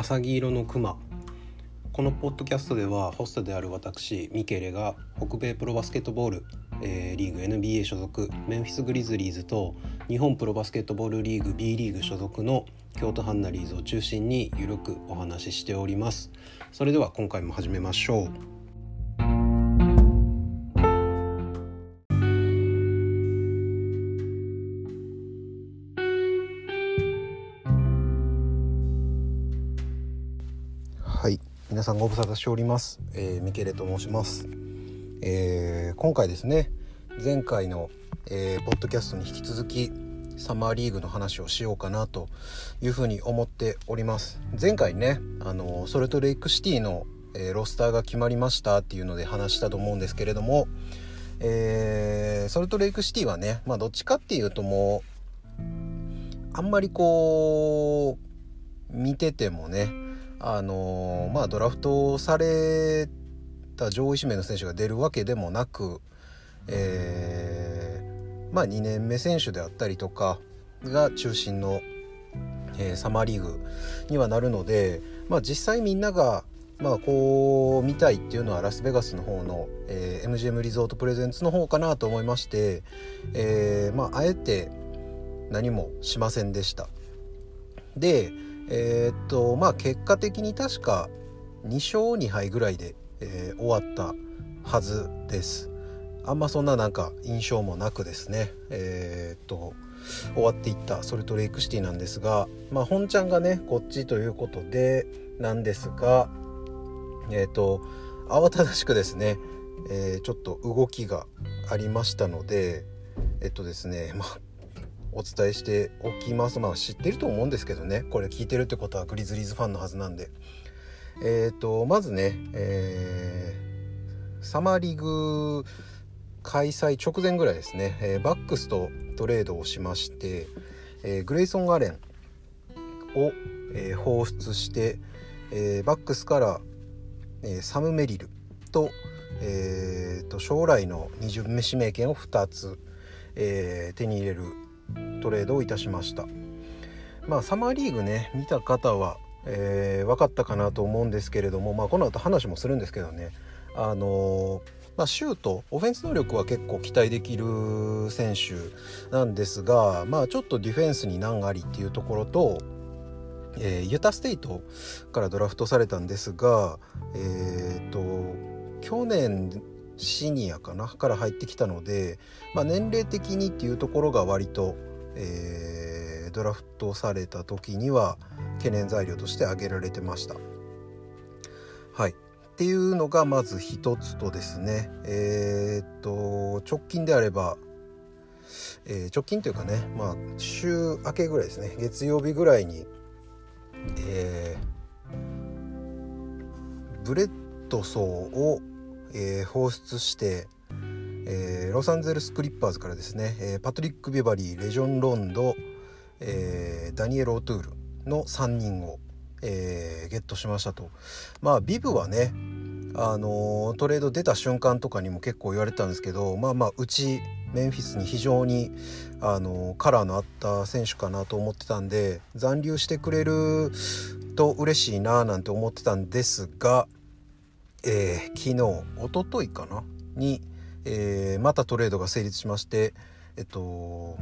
浅黄色のクマこのポッドキャストではホストである私ミケレが北米プロバスケットボール、えー、リーグ NBA 所属メンフィス・グリズリーズと日本プロバスケットボールリーグ B リーグ所属の京都ハンナリーズを中心にゆるくお話ししております。それでは今回も始めましょう。さんご無沙汰しております、えー、ミケレと申します、えー、今回ですね前回の、えー、ポッドキャストに引き続きサマーリーグの話をしようかなというふうに思っております。前回ねあのソルトレイクシティの、えー、ロスターが決まりましたっていうので話したと思うんですけれども、えー、ソルトレイクシティはねまあどっちかっていうともうあんまりこう見ててもねあのまあ、ドラフトされた上位指名の選手が出るわけでもなく、えー、まあ、2年目選手であったりとかが中心の、えー、サマーリーグにはなるので、まあ、実際みんながまあこう見たいっていうのはラスベガスの方の、えー、MGM リゾートプレゼンツの方かなと思いまして、えー、まああえて何もしませんでした。で、えー、っとまあ結果的に確か2勝2敗ぐらいで、えー、終わったはずです。あんまそんななんか印象もなくですね。えー、っと終わっていったソルトレイクシティなんですがまあ本ちゃんがねこっちということでなんですがえっと慌ただしくですね、えー、ちょっと動きがありましたのでえっとですねまあお伝えしておきます。まあ知ってると思うんですけどね。これ聞いてるってことはグリズリーズファンのはずなんで。えっ、ー、とまずね、えー、サマーリーグ開催直前ぐらいですね、えー、バックスとトレードをしまして、えー、グレイソン・アレンを、えー、放出して、えー、バックスから、えー、サム・メリルと,、えーと、将来の2巡目指名権を2つ、えー、手に入れるトレードをいたしました。まあサマーリーグね見た方は、えー、分かったかなと思うんですけれどもまあこの後話もするんですけどね。あのー、まあ、シュートオフェンス能力は結構期待できる選手なんですが、まあ、ちょっとディフェンスに難ありっていうところと、えー、ユタステイトからドラフトされたんですが、えーと去年シニアかなから入ってきたので、まあ、年齢的にっていうところが割と、えー、ドラフトされた時には懸念材料として挙げられてました。はい。っていうのがまず一つとですね。えー、っと直近であれば、えー、直近というかねまあ週明けぐらいですね。月曜日ぐらいにえー、ブレッドソーをえー、放出して、えー、ロサンゼルス・クリッパーズからですね、えー、パトリック・ビバリーラジョン・ロンド、えダニエル・オトゥールの3人を、えゲットしましたと。まあビブはねあのトレード出た瞬間とかにも結構言われたんですけどまあまあうちメンフィスに非常にあのカラーのあった選手かなと思ってたんで残留してくれると嬉しいななんて思ってたんですがえー、昨日おとといかな？に、えー、またトレードが成立しましてえっと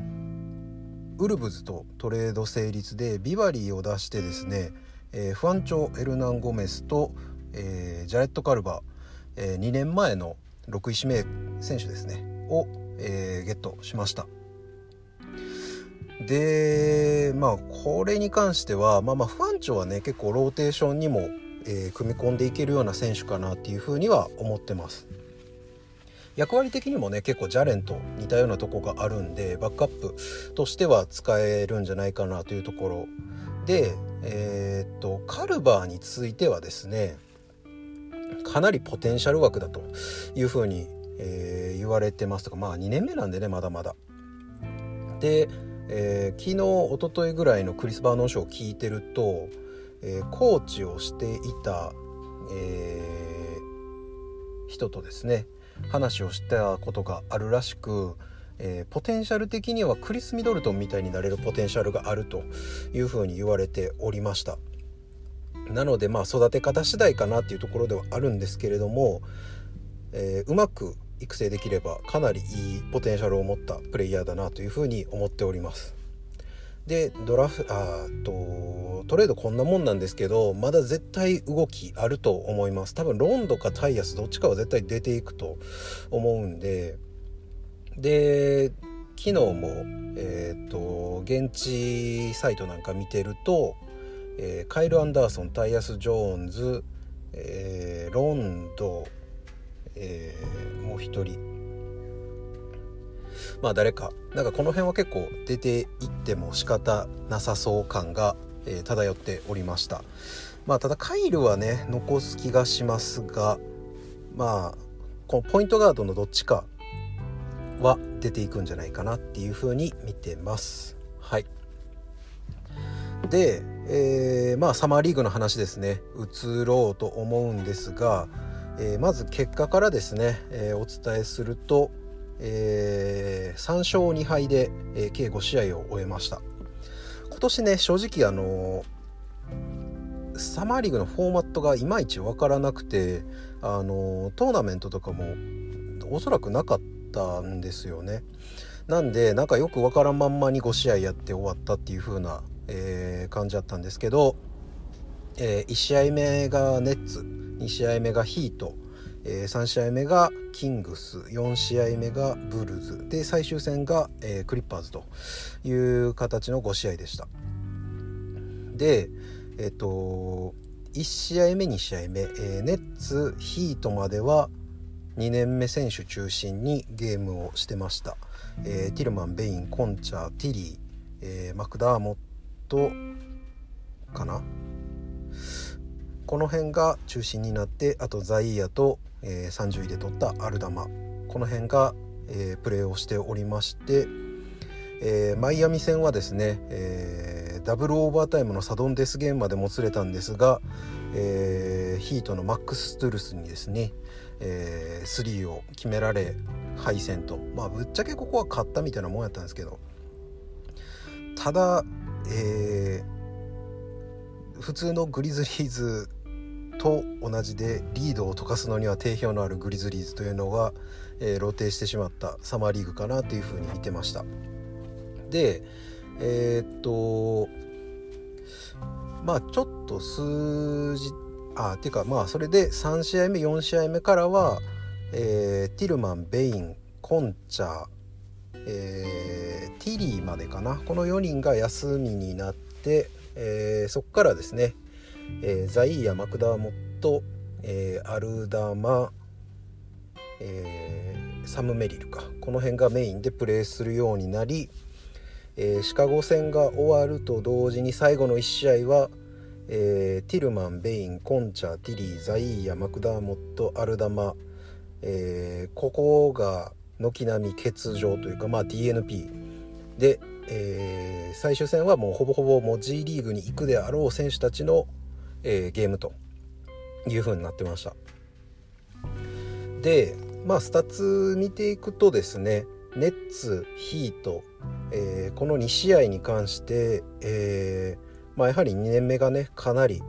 ウルブズとトレード成立でビバリーを出してですね、えー、フアンチョ・エルナン・ゴメスと、えー、ジャレット・カルバ、えー、2年前の6位指名選手ですねを、えー、ゲットしました。でまあこれに関してはまあまあフアンチョはね結構ローテーションにもえー、組み込んでいけるような選手かなっていうふうには思ってます。役割的にもね結構ジャレンと似たようなとこがあるんでバックアップとしては使えるんじゃないかなというところでえー、っとカルバーについてはですねかなりポテンシャル枠だというふうに、えー、言われてますとかまあ2年目なんでねまだまだ。で、えー、昨日おとといぐらいのクリス・バーノン賞を聞いてるとえー、コーチをしていた、えー、人とですね話をしたことがあるらしく、えー、ポテンシャル的にはクリス・ミドルトンみたいになれるポテンシャルがあるというふうに言われておりました。なのでまあ育て方次第かなっていうところではあるんですけれども、えー、うまく育成できればかなりいいポテンシャルを持ったプレイヤーだなというふうに思っております。でドラフあとトレードこんなもんなんですけどまだ絶対動きあると思います。多分ロンドかタイヤスどっちかは絶対出ていくと思うんで。で昨日もえっ、ー、と現地サイトなんか見てると、えー、カイル・アンダーソンタイヤス・ジョーンズ、えー、ロンド、えもう一人。まあ誰かなんかこの辺は結構出ていっても仕方なさそう感が、えー、漂っておりました。まあただカイルはね残す気がしますがまあこのポイントガードのどっちかは出ていくんじゃないかなっていうふうに見てます。はい。で、えー、まあサマーリーグの話ですね。移ろうと思うんですが、えー、まず結果からですね、えー、お伝えするとえー、3勝2敗で、えー、計5試合を終えました。今年ね正直あのー、サマーリーグのフォーマットがいまいち分からなくてあのトーナメントとかもおそらくなかったんですよね。なんでなんかよく分からんまんまに5試合やって終わったっていう風な、えー、感じだったんですけど、えー、1試合目がネッツ2試合目がヒートえー、3試合目がキングス4試合目がブルーズ。で最終戦が、えー、クリッパーズという形の5試合でした。でえっ、ー、と1試合目2試合目、えネッツヒートまでは2年目選手中心にゲームをしてました、えティルマンベインコンチャーティリー、えマクダーモットかな。この辺が中心になってあとザイーヤとえー、30位で取ったアルダマ。この辺が、えー、プレーをしておりまして、えー、マイアミ戦はですね、えダブルオーバータイムのサドンデスゲームまでもつれたんですが、えヒートのマックス・ストゥルスにですね、えー、3を決められ敗戦と。まあぶっちゃけここは勝ったみたいなもんやったんですけど。ただ、えー、普通のグリズリーズと同じでリードを溶かすのには定評のあるグリズリーズというのが、えー、露呈してしまったサマーリーグかなというふうに見てました。でえー、っとまあちょっと数字あっていうかまあそれで3試合目4試合目からは、えー、ティルマンベインコンチャー、えー、ティリーまでかな。この4人が休みになって、えー、そこからですねえー、ザイーヤ・マクダーモット、えー、アルダマ、えー、サム・メリルか。この辺がメインでプレーするようになり、えー、シカゴ戦が終わると同時に最後の1試合は、えー、ティルマンベインコンチャティリーザイーヤマクダーモットアルダマ、えー、ここが軒並み欠場というか、まあ、DNP で、えー、最終戦はもうほぼほぼもう G リーグに行くであろう選手たちのえー、ゲームという風になってました。でまあスタッツ見ていくとですねネッツヒート、えー、この2試合に関して、えー、まあ、やはり2年目がねかなり、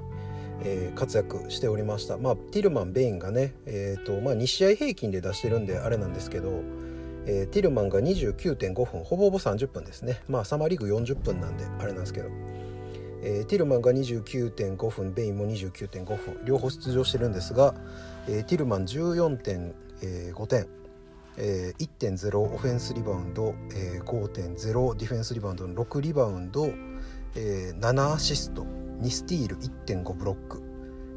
えー、活躍しておりました。まあ、ティルマンベインがね、えーとまあ、2試合平均で出してるんであれなんですけど、えティルマンが29.5分ほぼほぼ30分ですね。まあサマーリーグ40分なんであれなんですけど。えー、ティルマンが29.5分ベインも29.5分両方出場してるんですが、えー、ティルマン14.5点、えー、1.0オフェンスリバウンド、えー、5.0ディフェンスリバウンドの6リバウンド、えー、7アシスト2スティール1.5ブロック、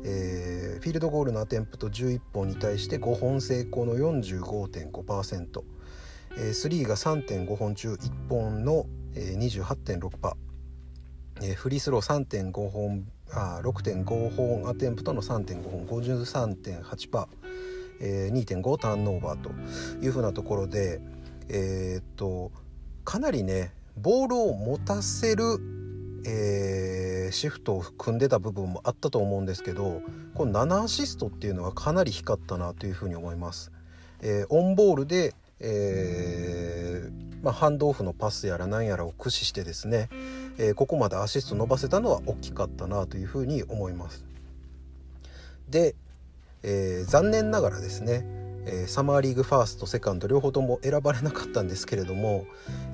えー、フィールドゴールのアテンプト11本に対して5本成功の45.5%、えー、スリーが3.5本中1本の、えー、28.6%えー、フリースロー3.5本あ6.5本アテンプトの3.5本53.8%、えー、2.5ターンオーバーというふうなところで、えー、っとかなりねボールを持たせる、えー、シフトを組んでた部分もあったと思うんですけどこの7アシストっていうのはかなり光ったなというふうに思います。えー、オンボールで、えーまあ、ハンドオフのパスやら何やらを駆使してですね、えー、ここまでアシスト伸ばせたのは大きかったなというふうに思います。で、えー、残念ながらですね、えー、サマーリーグファーストセカンド両方とも選ばれなかったんですけれども、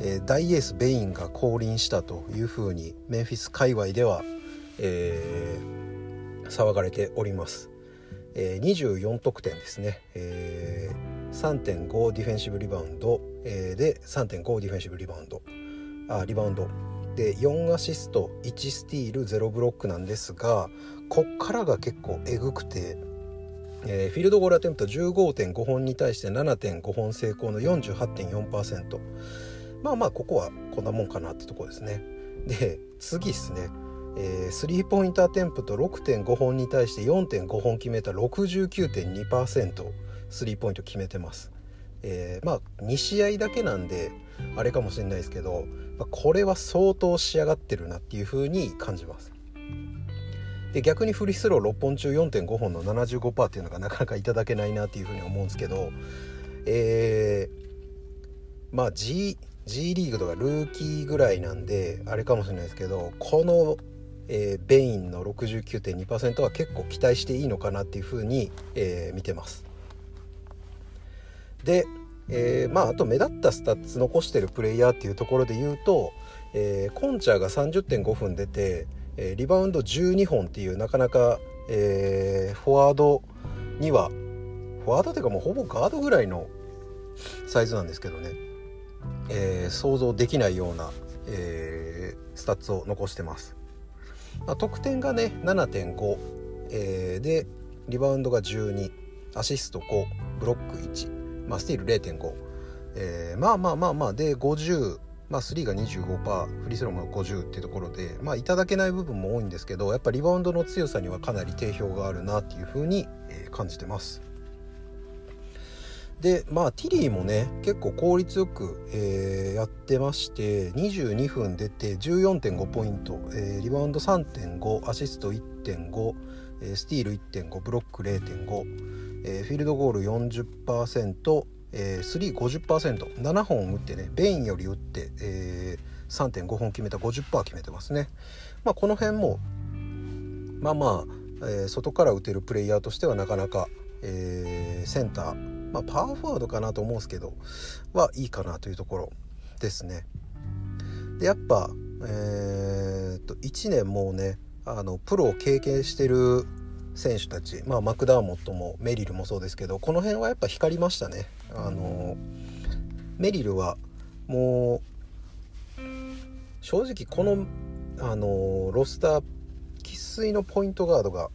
えー、大エースベインが降臨したというふうにメンフィス界隈では、え、騒がれております。え、24得点ですね、えー、3.5ディフェンシブリバウンド、えー、で3.5ディフェンシブリバウンドあリバウンド。で4アシスト1スティール0ブロックなんですがこっからが結構えぐくて、えー、フィールドゴールアテンプト15.5本に対して7.5本成功の48.4%まあまあここはこんなもんかなってとこですね。で次ですね。えー、スリーポイントアテンプト6.5本に対して4.5本決めた69.2%スリーポイント決めてます。えー、まあ2試合だけなんであれかもしれないですけど、まあ、これは相当仕上がってるなっていう風に感じます。で逆にフリースロー6本中4.5本の75%っていうのがなかなかいただけないなっていう風に思うんですけど、えー、まあ G, G リーグとかルーキーぐらいなんであれかもしれないですけどこのえー、ベインの69.2%は結構期待していいのかなっていうふうに、えー、見てます。で、えー、まああと目立ったスタッツ残してるプレイヤーっていうところで言うと、えー、コンチャーが30.5分出て、えー、リバウンド12本っていうなかなか、えー、フォワードにはフォワードっていうかもうほぼガードぐらいのサイズなんですけどね、えー、想像できないような、えー、スタッツを残してます。まあ、得点がね7.5、えー、でリバウンドが12アシスト5ブロック1、まあ、スティール0.5、えー、まあまあまあまあで50まあ、3が25%フリースローも50っていうところで、まあ、いただけない部分も多いんですけどやっぱリバウンドの強さにはかなり定評があるなっていうふうに、え感じてます。でまあティリーもね結構効率よく、えー、やってまして22分出て14.5ポイント、えー、リバウンド3.5アシスト1.5、えー、スティール1.5ブロック0.5、えー、フィールドゴール40%、えー、350%7 本打ってねベインより打って、えー、3.5本決めた50%決めてますね。まあ、この辺もまあまあ、えー、外から打てるプレイヤーとしてはなかなか、えー、センターまあ、パワーフォワードかなと思うんですけどはいいかなというところですね。でやっぱ、えー、っと1年もうねあのプロを経験してる選手たち、まあ、マクダーモットもメリルもそうですけどこの辺はやっぱ光りましたね。あのメリルはもう正直このあのロスター生粋のポイントガードが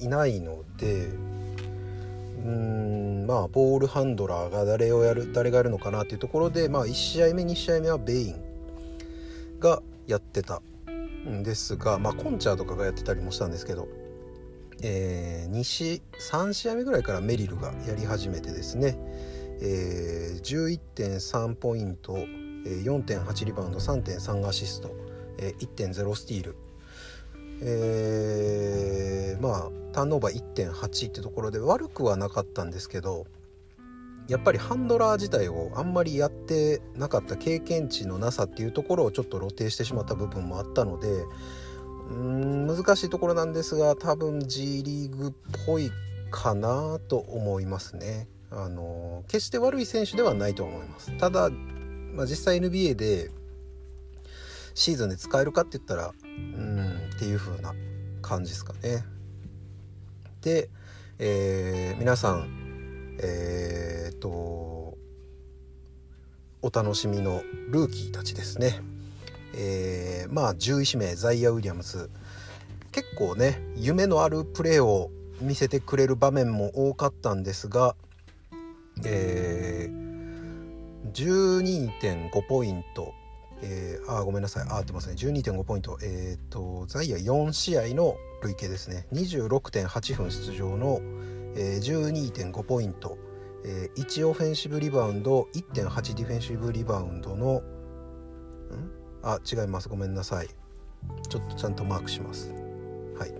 いないのでうんまあボールハンドラーが誰をやる誰がやるのかなっていうところで、まあ、1試合目2試合目はベインがやってたんですが、まあ、コンチャーとかがやってたりもしたんですけど、えー、2試3試合目ぐらいからメリルがやり始めてですね、えー、11.3ポイント4.8リバウンド3.3アシスト1.0スティール。えー、まあターンオーバー1.8ってところで悪くはなかったんですけどやっぱりハンドラー自体をあんまりやってなかった経験値のなさっていうところをちょっと露呈してしまった部分もあったのでうん難しいところなんですが多分 G リーグっぽいかなと思いますね。あの決して悪い選手ではないと思います。ただ、まあ、実際 NBA でシーズンで使えるかって言ったらうんっていう風な感じですかね。で、えー、皆さんえー、っとお楽しみのルーキーたちですね。えー、まあ獣医師名ザイア・ウィリアムズ。結構ね夢のあるプレーを見せてくれる場面も多かったんですが、えー、12.5ポイント。えー、あごめんなさい。あ合ってますね。12.5ポイント。えっ、ー、とザイア4試合の累計ですね。26.8分出場の、えー、12.5ポイント、えー、1オフェンシブリバウンド1.8ディフェンシブリバウンドのあ違います。ごめんなさい。ちょっとちゃんとマークします。はい。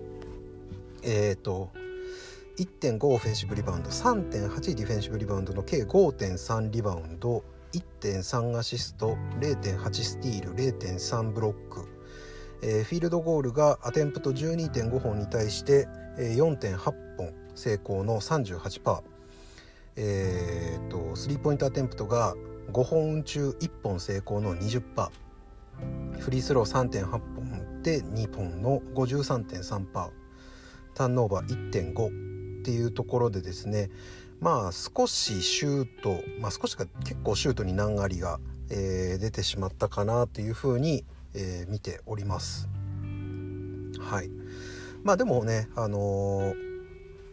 えっ、ー、と1.5オフェンシブリバウンド3.8ディフェンシブリバウンドの計5.3リバウンド1.3アシスト0.8スティール0.3ブロック、えー、フィールドゴールがアテンプト12.5本に対して、4.8本成功の38%、えー、とスリーポイントアテンプトが5本中1本成功の20%フリースロー3.8本で2本の53.3%ターンオーバー1.5っていうところでですね。まあ少しシュート、まあ、少しか結構シュートに難ありが、えー、出てしまったかなというふうに、えー、見ております。はい。まあでもね、あのー、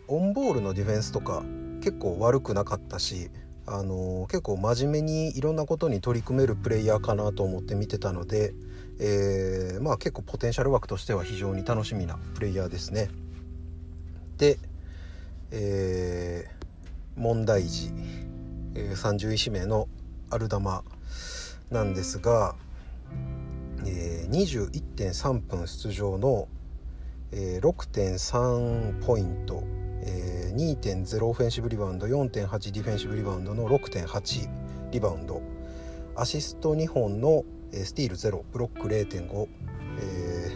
オンボールのディフェンスとか結構悪くなかったし、あの、結構真面目にいろんなことに取り組めるプレイヤーかなと思って見てたので、えー、まあ結構ポテンシャル枠としては非常に楽しみなプレイヤーですね。で、えー、問題児、えー、31指名のアルダマなんですが、えー、21.3分出場の、えー、6.3ポイント、2.0オフェンシブリバウンド4.8ディフェンシブリバウンドの6.8リバウンド。アシスト2本の、えー、スティール0ブロック0.5、え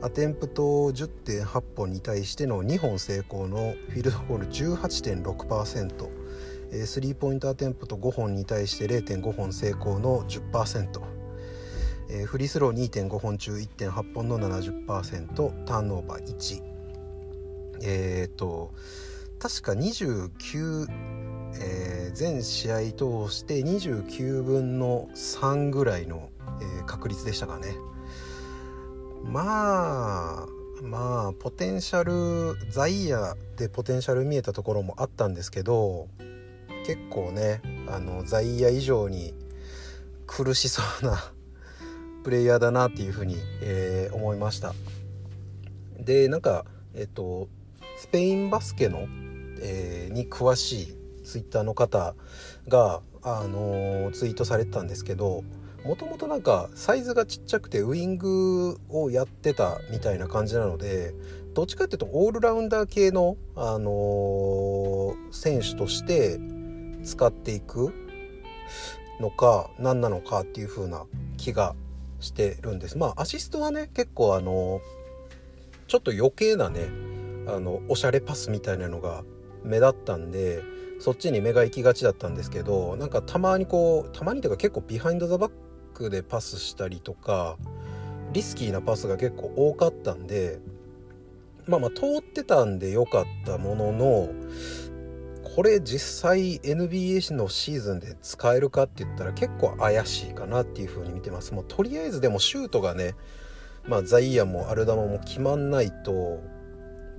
ー、アテンプト10.8本に対しての2本成功のフィールドゴール18.6%スリーポイントアテンプト5本に対して0.5本成功の10%えー、フリースロー2.5本中1.8本の70%ターンオーバー1えっ、と確か29、えー、全試合通して29分の3ぐらいの、えー、確率でしたかね。まあまあポテンシャルザイヤでポテンシャル見えたところもあったんですけど結構ねあのザイヤ以上に苦しそうな プレイヤーだなっていうふうに、えー、思いました。でなんかえっとスペインバスケの、えー、に詳しいツイッターの方が、あのー、ツイートされてたんですけどもともとなんかサイズがちっちゃくてウイングをやってたみたいな感じなのでどっちかっていうとオールラウンダー系の、あのー、選手として使っていくのか何なのかっていう風な気がしてるんです。まあアシストはね結構あのちょっと余計なねあのおしゃれパスみたいなのが目立ったんでそっちに目が行きがちだったんですけどなんかたまにこうたまにというか結構ビハインド・ザ・バックでパスしたりとかリスキーなパスが結構多かったんでまあまあ通ってたんで良かったもののこれ実際 NBA のシーズンで使えるかって言ったら結構怪しいかなっていう風に見てます。もうとりあえずでもシュートがねまあザイヤもアルダマも決まんないと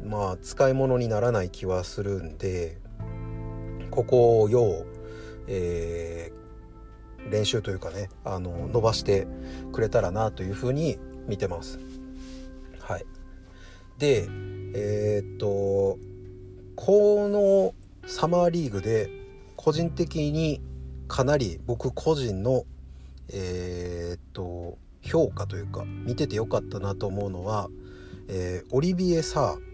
まあ使い物にならない気はするんでここを要、えー、練習というかねあの伸ばしてくれたらなというふうに見てます。はい、でえー、っとこのサマーリーグで個人的にかなり僕個人のえー、っと評価というか見ててよかったなと思うのは、えー、オリビエ・サー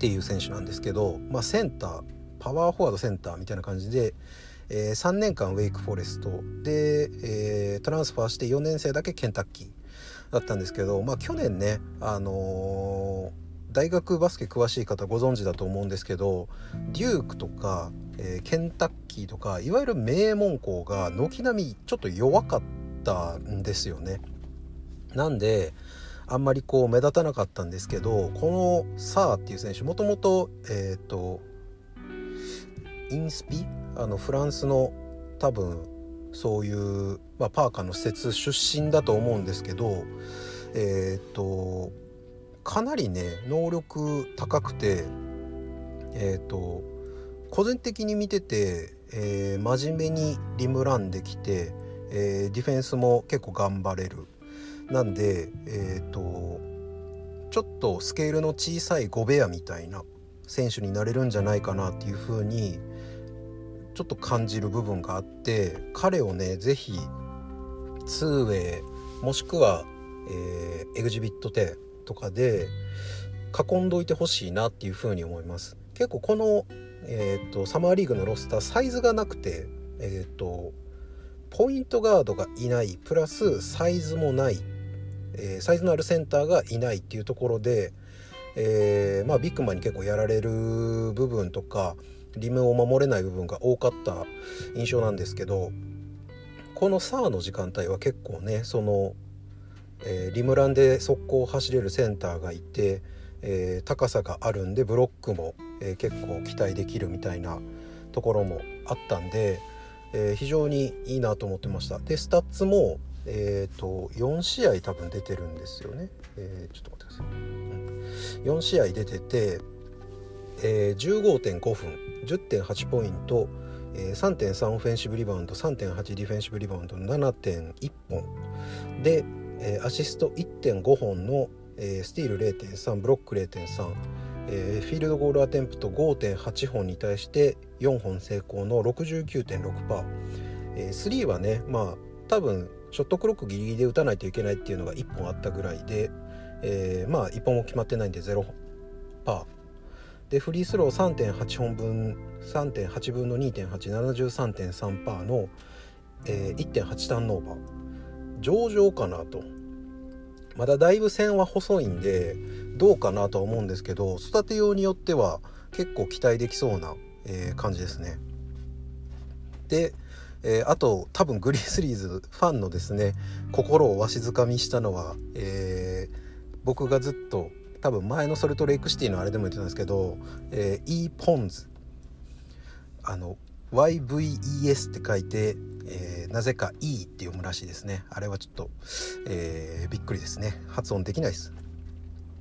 っていう選手なんですけど、まあ、センターパワーフォワードセンターみたいな感じで、えー、3年間ウェイクフォレストで、えー、トランスファーして4年生だけケンタッキーだったんですけど、まあ、去年ね、あのー大学バスケ詳しい方ご存知だと思うんですけどデュークとか、えー、ケンタッキーとかいわゆる名門校が軒並みちょっと弱かったんですよね。なんであんまりこう目立たなかったんですけどこのサーっていう選手もともとえっ、ー、とインスピ？あのフランスの多分そういう、まあ、パーカーの施設出身だと思うんですけどえっ、ー、とかなりね能力高くてえっ、ー、と個人的に見てて、えー、真面目にリムランできて、えー、ディフェンスも結構頑張れる。なんでえっ、とちょっとスケールの小さいゴベアみたいな選手になれるんじゃないかなっていう風にちょっと感じる部分があって彼をね是非 2way もしくは、えー、エグジビット10とかで囲んどいてほしいなっていうふうに思います。結構この、えーと、サマーリーグのロスターサイズがなくてえっ、ー、とポイントガードがいないプラスサイズもない、えー、サイズのあるセンターがいないっていうところでえー、まあ、ビッグマンに結構やられる部分とかリムを守れない部分が多かった印象なんですけどこのサーの時間帯は結構ねその、えー、リムランで速攻を走れるセンターがいて、えー、高さがあるんでブロックも、え結構期待できるみたいなところもあったんで、え非常にいいなと思ってました。でスタッツもえーと、4試合多分出てるんですよね、えー、ちょっと待ってください、うん、4試合出てて、えー、15.5分10.8ポイント、えー、3.3オフェンシブリバウンド3.8ディフェンシブリバウンド7.1本。で、えー、アシスト1.5本の、えー、スティール0.3ブロック0.3、えー、フィールドゴールアテンプト5.8本に対して4本成功の69.6%、えー、3はねまあ多分ショットクロックギリギリで打たないといけないっていうのが1本あったぐらいで、えー、まあ1本も決まってないんで0パー。でフリースロー3.8本分3.8分の2.873.3パーの、えー、1.8ターンオーバー。上々かなと。まだだいぶ線は細いんでどうかなとは思うんですけど育てようによっては結構期待できそうな、えー、感じですね。でえー、あと多分グリズリーズファンのですね心をわしづかみしたのは、えー、僕がずっと多分前のソルトレイクシティのあれでも言ってたんですけど、えー、E ポンズあの YVES って書いて、えー、なぜか E って読むらしいですね。あれはちょっと、えー、びっくりですね。発音できないです、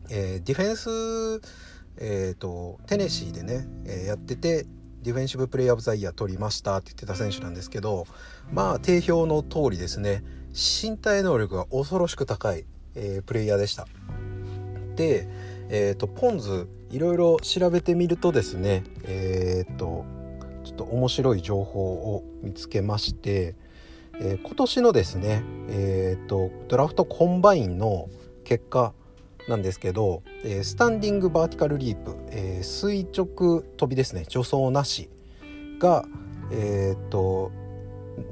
えー、ディフェンスえーと、テネシーでね、えー、やっててディフェンシブプレイヤー・オブ・ザ・イヤー取りましたって言ってた選手なんですけどまあ定評の通りですね身体能力が恐ろしく高い、えー、プレイヤーでした。で、えーと、ポンズいろいろ調べてみるとですねえっ、ー、とちょっと面白い情報を見つけまして、えー、今年のですねえっ、ー、とドラフトコンバインの結果なんですけど、えー、スタンディングバーティカルリープ、えー、垂直跳びですね。助走なしがえー、っと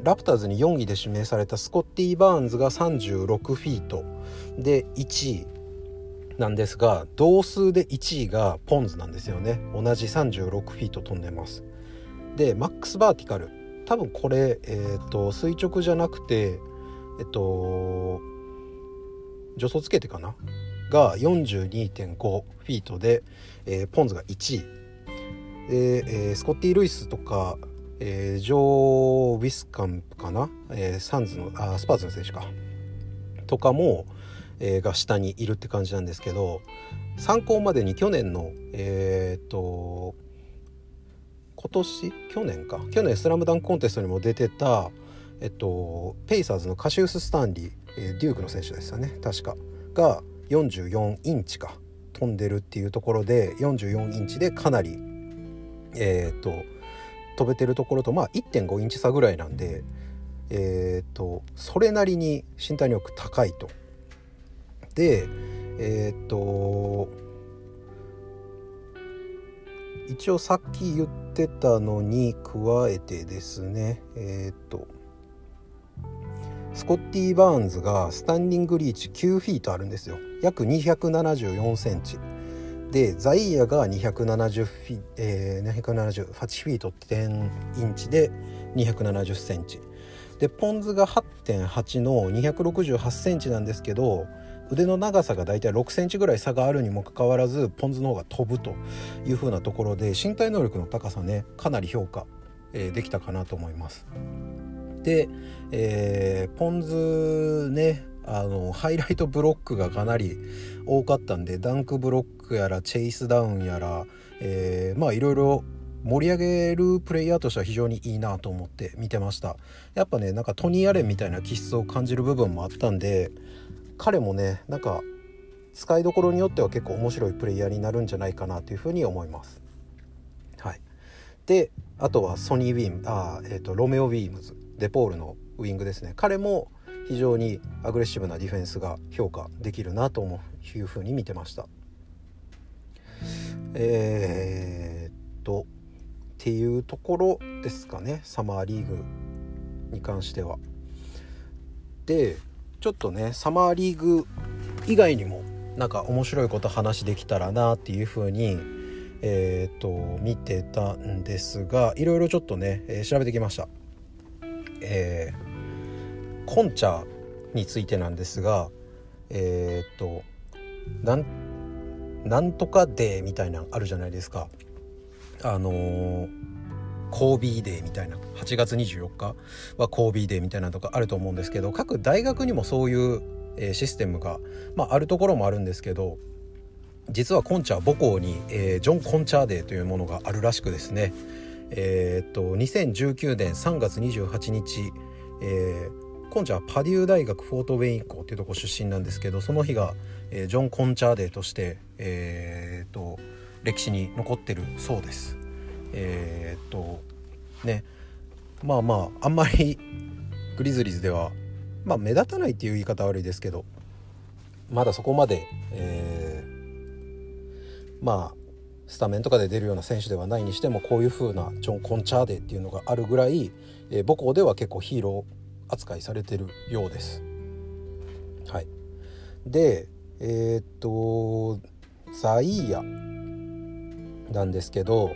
ラプターズに4位で指名されたスコッティ・バーンズが36フィートで1位なんですが同数で1位がポンズなんですよね。同じ36フィート飛んでます。でマックスバーティカル。多分これ、えーと、垂直じゃなくてえっと助走つけてかなが42.5フィートで、えー、ポンズが1位。で、えー、スコッティ・ルイスとか、えー、ジョー・ウィスカンプかな、えー、サンズのあスパーズの選手か。とかも、えー、が下にいるって感じなんですけど参考までに去年のえっ、と今年？去年か。去年スラムダンクコンテストにも出てたえっとペイサーズのカシウス・スタンリー、えー、デュークの選手でしたね。確か。が44インチか飛んでるっていうところで44インチでかなりえっ、ー、と飛べてるところとまあ1.5インチ差ぐらいなんでえっ、ー、とそれなりに身体能力高いと。でえっ、ー、と一応さっき言ってたのに加えてですねえっ、とスコッティ・バーンズがスタンディングリーチ9フィートあるんですよ。約274センチ。でザイヤが270フィ、えー、278フィート10インチで270センチ。でポンズが8.8の268センチなんですけど腕の長さがだいたい6センチぐらい差があるにもかかわらずポンズの方が飛ぶという風なところで身体能力の高さねかなり評価、えー、できたかなと思います。で、えー、ポンズねあのハイライトブロックがかなり多かったんでダンクブロックやらチェイスダウンやら、えー、まあいろいろ盛り上げるプレイヤーとしては非常にいいなと思って見てました。やっぱねなんかトニー・アレンみたいな気質を感じる部分もあったんで彼もねなんか使いどころによっては結構面白いプレイヤーになるんじゃないかなというふうに思います。はい。であとはソニー・ウィームあ、えーとロメオ・ウィームズ。デポールのウイングですね。彼も非常にアグレッシブなディフェンスが評価できるなというふうに見てました。えー、っとっていうところですかね。サマーリーグに関しては。でちょっとねサマーリーグ以外にもなんか面白いこと話できたらなっていうふうにえー、と見てたんですがいろいろちょっとね、えー、調べてきました。えー、コンチャについてなんですがえっ、となんとかデーみたいなあるじゃないですか。あのー、コービーデーみたいな8月24日はコービーデーみたいなとかあると思うんですけど各大学にもそういうえシステムが、まあ、あるところもあるんですけど実はコンチャ母校に、えー、ジョン・コンチャーデーというものがあるらしくですねえー、っと2019年3月28日、えー、コンチャはパデュー大学フォートウェイン校っていうとこ出身なんですけどその日が、えー、ジョン・コンチャーデーとして、えー、と歴史に残ってるそうです。えー、っとねまあまああんまり グリズリーズではまあ目立たないっていう言い方悪いですけどまだそこまで、えー、まあスタメンとかで出るような選手ではないにしてもこういう風なジョン・コンチャーデっていうのがあるぐらい、えー、母校では結構ヒーロー扱いされてるようです。はい、でえー、っとザイーヤなんですけど、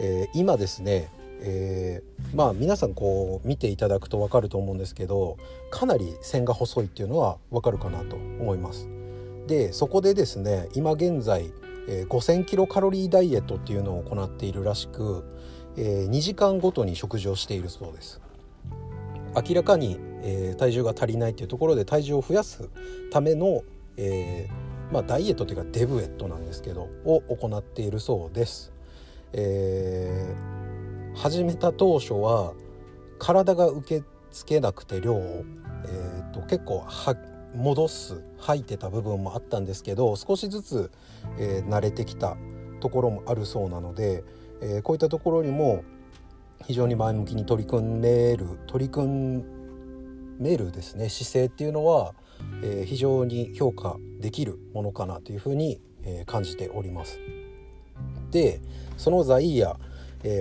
えー、今ですねえー、まあ皆さんこう見ていただくと分かると思うんですけどかなり線が細いっていうのは分かるかなと思います。でそこでですね今現在、えー、5,000キロカロリーダイエットっていうのを行っているらしく、えー、2時間ごとに食事をしているそうです。明らかに、えー、体重が足りないっていうところで体重を増やすための、えーまあ、ダイエットというかデブエットなんですけどを行っているそうです。えー始めた当初は体が受け付けなくて量を、えーと、結構は戻す吐いてた部分もあったんですけど少しずつ、えー、慣れてきたところもあるそうなので、えー、こういったところにも非常に前向きに取り組める取り組めるですね姿勢っていうのは、えー、非常に評価できるものかなというふうに、え感じております。でそのザイヤ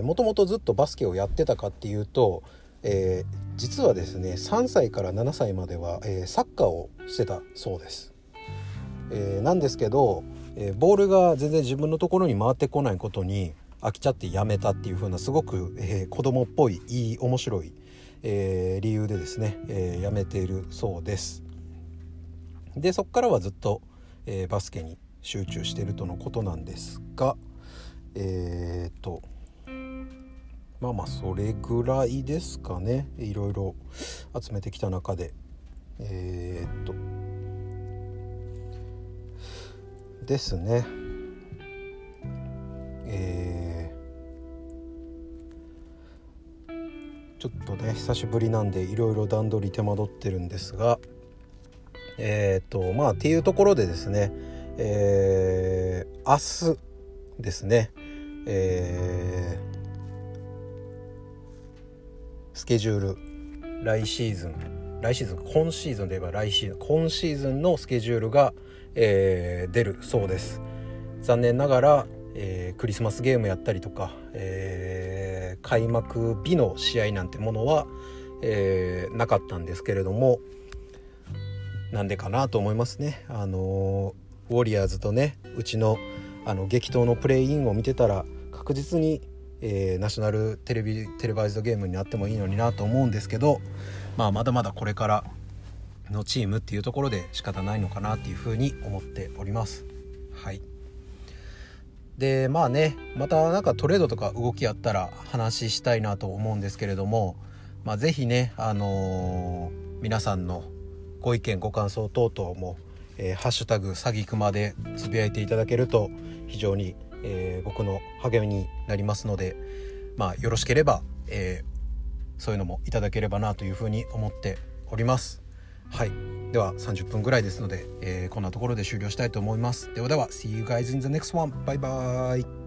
もともとずっとバスケをやってたかっていうと、えー、実はですね3歳から7歳までは、えー、サッカーをしてたそうです。えー、なんですけど、えー、ボールが全然自分のところに回ってこないことに飽きちゃってやめたっていう風なすごく、えー、子供っぽいいい面白い、えー、理由でですね、えー、やめているそうです。でそこからはずっと、えー、バスケに集中しているとのことなんですがえー、っとまあまあそれぐらいですかね。いろいろ集めてきた中で。えー、っと。ですね。えー、ちょっとね久しぶりなんでいろいろ段取り手間取ってるんですが。えっ、とまあっていうところでですね。えー、明日ですね。えースケジュール。来シーズン。来シーズン今シーズンで言えば来シーズン。今シーズンのスケジュールが、えー、出るそうです。残念ながら、えー、クリスマスゲームやったりとか、えー、開幕日の試合なんてものは、え、なかったんですけれどもなんでかなと思いますね。あのウォリアーズとねうちのあの激闘のプレイインを見てたら確実にえー、ナショナルテレビテレバイズドゲームになってもいいのになと思うんですけど、まあ、まだまだこれからのチームっていうところで仕方ないのかなっていうふうに思っております。はいでまあねまたなんかトレードとか動きあったら話したいなと思うんですけれども、まあ、是非ね、あのー、皆さんのご意見ご感想等々も「えー、ハッシュタグ詐欺熊」でつぶやいていただけると非常にえー、僕の励みになりますので、まあ、よろしければ、えー、そういうのもいただければなというふうに思っております。はい、では30分ぐらいですので、えー、こんなところで終了したいと思います。ではでは See you guys in the next one. バイバイ